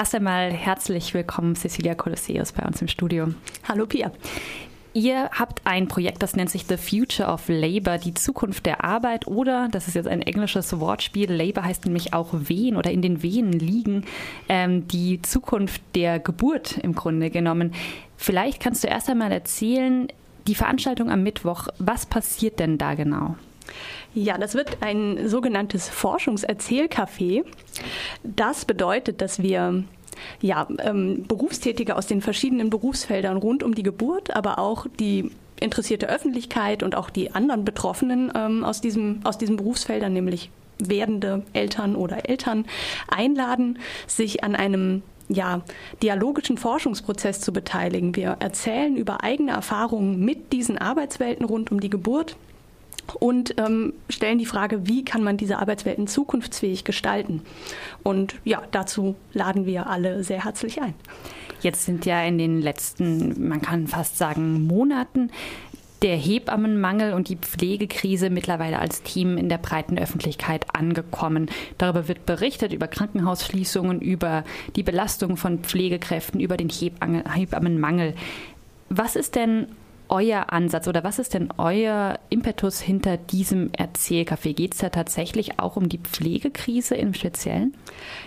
Erst einmal herzlich willkommen, Cecilia Colosseus, bei uns im Studio. Hallo Pia. Ihr habt ein Projekt, das nennt sich The Future of Labor, die Zukunft der Arbeit oder, das ist jetzt ein englisches Wortspiel, Labor heißt nämlich auch Wehen oder in den Wehen liegen, ähm, die Zukunft der Geburt im Grunde genommen. Vielleicht kannst du erst einmal erzählen, die Veranstaltung am Mittwoch, was passiert denn da genau? Ja, das wird ein sogenanntes Forschungserzählcafé. Das bedeutet, dass wir ja, ähm, Berufstätige aus den verschiedenen Berufsfeldern rund um die Geburt, aber auch die interessierte Öffentlichkeit und auch die anderen Betroffenen ähm, aus, diesem, aus diesen Berufsfeldern, nämlich werdende Eltern oder Eltern, einladen, sich an einem ja, dialogischen Forschungsprozess zu beteiligen. Wir erzählen über eigene Erfahrungen mit diesen Arbeitswelten rund um die Geburt und ähm, stellen die Frage, wie kann man diese Arbeitswelten zukunftsfähig gestalten. Und ja, dazu laden wir alle sehr herzlich ein. Jetzt sind ja in den letzten, man kann fast sagen, Monaten der Hebammenmangel und die Pflegekrise mittlerweile als Team in der breiten Öffentlichkeit angekommen. Darüber wird berichtet, über Krankenhausschließungen, über die Belastung von Pflegekräften, über den Hebammenmangel. Was ist denn euer Ansatz oder was ist denn euer Impetus hinter diesem Erzählcafé? Geht es da tatsächlich auch um die Pflegekrise im Speziellen?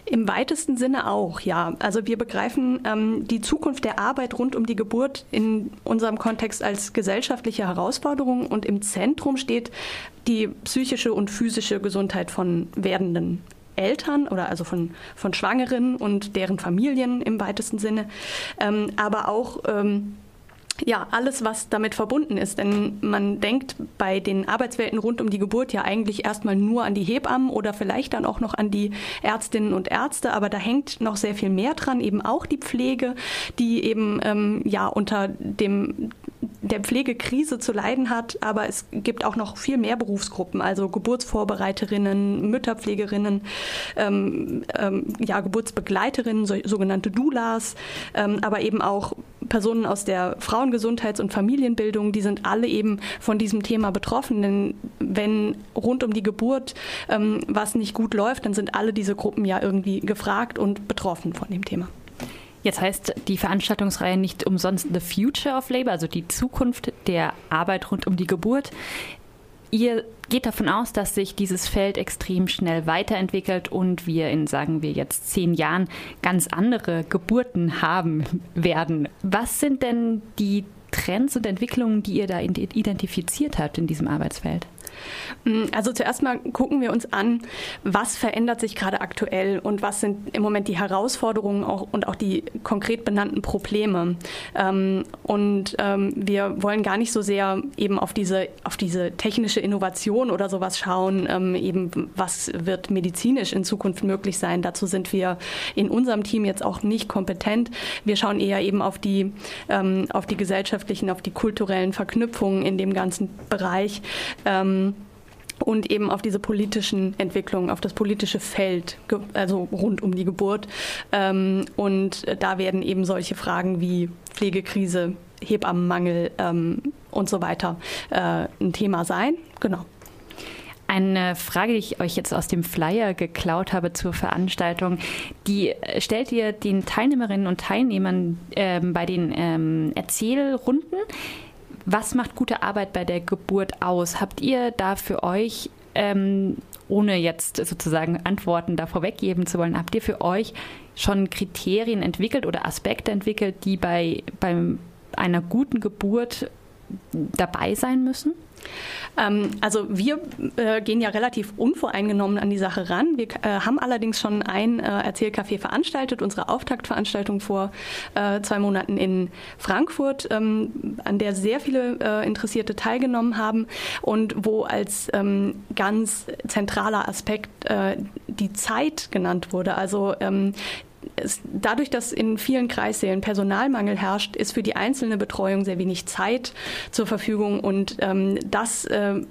Im weitesten Sinne auch, ja. Also wir begreifen ähm, die Zukunft der Arbeit rund um die Geburt in unserem Kontext als gesellschaftliche Herausforderung und im Zentrum steht die psychische und physische Gesundheit von werdenden Eltern oder also von, von Schwangeren und deren Familien im weitesten Sinne, ähm, aber auch ähm, ja, alles, was damit verbunden ist. Denn man denkt bei den Arbeitswelten rund um die Geburt ja eigentlich erstmal nur an die Hebammen oder vielleicht dann auch noch an die Ärztinnen und Ärzte, aber da hängt noch sehr viel mehr dran, eben auch die Pflege, die eben ähm, ja unter dem der Pflegekrise zu leiden hat, aber es gibt auch noch viel mehr Berufsgruppen, also Geburtsvorbereiterinnen, Mütterpflegerinnen, ähm, ähm, ja, Geburtsbegleiterinnen, so, sogenannte Doulas, ähm, aber eben auch Personen aus der Frauengesundheits- und Familienbildung, die sind alle eben von diesem Thema betroffen. Denn wenn rund um die Geburt ähm, was nicht gut läuft, dann sind alle diese Gruppen ja irgendwie gefragt und betroffen von dem Thema. Jetzt heißt die Veranstaltungsreihe nicht umsonst The Future of Labor, also die Zukunft der Arbeit rund um die Geburt. Ihr geht davon aus, dass sich dieses Feld extrem schnell weiterentwickelt und wir in, sagen wir jetzt, zehn Jahren ganz andere Geburten haben werden. Was sind denn die Trends und Entwicklungen, die ihr da identifiziert habt in diesem Arbeitsfeld? Mm, also zuerst mal gucken wir uns an, was verändert sich gerade aktuell und was sind im Moment die Herausforderungen auch, und auch die konkret benannten Probleme. Ähm, und ähm, wir wollen gar nicht so sehr eben auf diese, auf diese technische Innovation oder sowas schauen, ähm, eben was wird medizinisch in Zukunft möglich sein. Dazu sind wir in unserem Team jetzt auch nicht kompetent. Wir schauen eher eben auf die, auf die gesellschaftlichen, auf die kulturellen Verknüpfungen in dem ganzen Bereich. Ähm, und eben auf diese politischen Entwicklungen, auf das politische Feld, also rund um die Geburt. Ähm, und da werden eben solche Fragen wie Pflegekrise, Hebammenmangel ähm, und so weiter äh, ein Thema sein. Genau. Eine Frage, die ich euch jetzt aus dem Flyer geklaut habe zur Veranstaltung, die stellt ihr den Teilnehmerinnen und Teilnehmern ähm, bei den Erzählrunden. Was macht gute Arbeit bei der Geburt aus? Habt ihr da für euch, ähm, ohne jetzt sozusagen Antworten da vorweggeben zu wollen, habt ihr für euch schon Kriterien entwickelt oder Aspekte entwickelt, die bei, bei einer guten Geburt dabei sein müssen? Ähm, also wir äh, gehen ja relativ unvoreingenommen an die Sache ran. Wir äh, haben allerdings schon ein äh, Erzählcafé veranstaltet, unsere Auftaktveranstaltung vor äh, zwei Monaten in Frankfurt, ähm, an der sehr viele äh, Interessierte teilgenommen haben und wo als ähm, ganz zentraler Aspekt äh, die Zeit genannt wurde. Also ähm, es, dadurch, dass in vielen Kreissälen Personalmangel herrscht, ist für die einzelne Betreuung sehr wenig Zeit zur Verfügung. Und ähm, das äh,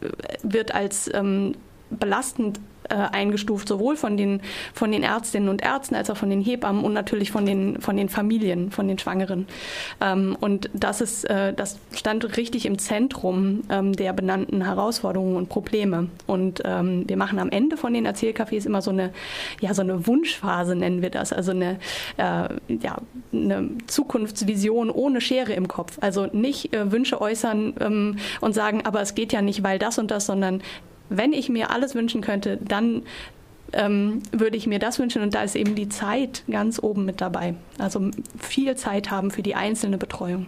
wird als ähm, belastend äh, eingestuft, sowohl von den, von den Ärztinnen und Ärzten als auch von den Hebammen und natürlich von den, von den Familien, von den Schwangeren. Ähm, und das, ist, äh, das stand richtig im Zentrum ähm, der benannten Herausforderungen und Probleme. Und ähm, wir machen am Ende von den Erzählcafés immer so eine, ja, so eine Wunschphase, nennen wir das, also eine, äh, ja, eine Zukunftsvision ohne Schere im Kopf. Also nicht äh, Wünsche äußern ähm, und sagen, aber es geht ja nicht, weil das und das, sondern wenn ich mir alles wünschen könnte, dann ähm, würde ich mir das wünschen. Und da ist eben die Zeit ganz oben mit dabei. Also viel Zeit haben für die einzelne Betreuung.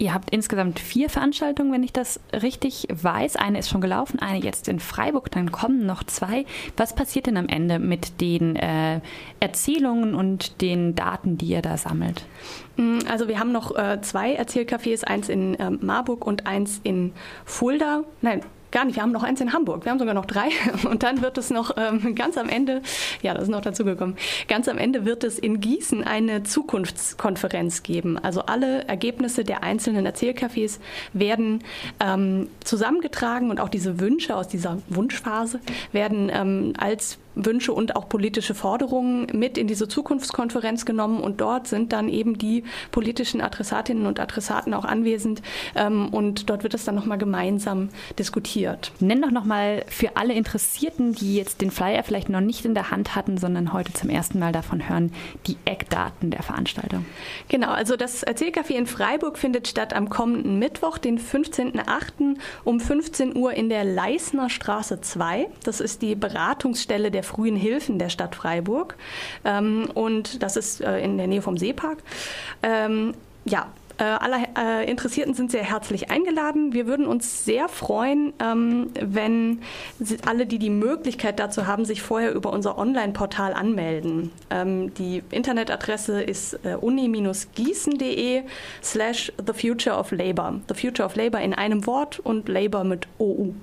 Ihr habt insgesamt vier Veranstaltungen, wenn ich das richtig weiß. Eine ist schon gelaufen, eine jetzt in Freiburg, dann kommen noch zwei. Was passiert denn am Ende mit den äh, Erzählungen und den Daten, die ihr da sammelt? Mm, also wir haben noch äh, zwei Erzählcafés, eins in äh, Marburg und eins in Fulda. Nein, Gar nicht, wir haben noch eins in Hamburg, wir haben sogar noch drei. Und dann wird es noch ähm, ganz am Ende, ja, das ist noch dazugekommen, ganz am Ende wird es in Gießen eine Zukunftskonferenz geben. Also alle Ergebnisse der einzelnen Erzählcafés werden ähm, zusammengetragen und auch diese Wünsche aus dieser Wunschphase werden ähm, als Wünsche und auch politische Forderungen mit in diese Zukunftskonferenz genommen und dort sind dann eben die politischen Adressatinnen und Adressaten auch anwesend ähm, und dort wird es dann nochmal gemeinsam diskutiert. Nenn doch nochmal für alle Interessierten, die jetzt den Flyer vielleicht noch nicht in der Hand hatten, sondern heute zum ersten Mal davon hören, die Eckdaten der Veranstaltung. Genau, also das Erzählcafé in Freiburg findet statt am kommenden Mittwoch, den 15.08. um 15 Uhr in der Leisner Straße 2. Das ist die Beratungsstelle der frühen Hilfen der Stadt Freiburg. Ähm, und das ist äh, in der Nähe vom Seepark. Ähm, ja, äh, alle äh, Interessierten sind sehr herzlich eingeladen. Wir würden uns sehr freuen, ähm, wenn alle, die die Möglichkeit dazu haben, sich vorher über unser Online-Portal anmelden. Ähm, die Internetadresse ist äh, uni-gießen.de slash the future of labor. The future of labor in einem Wort und labor mit OU.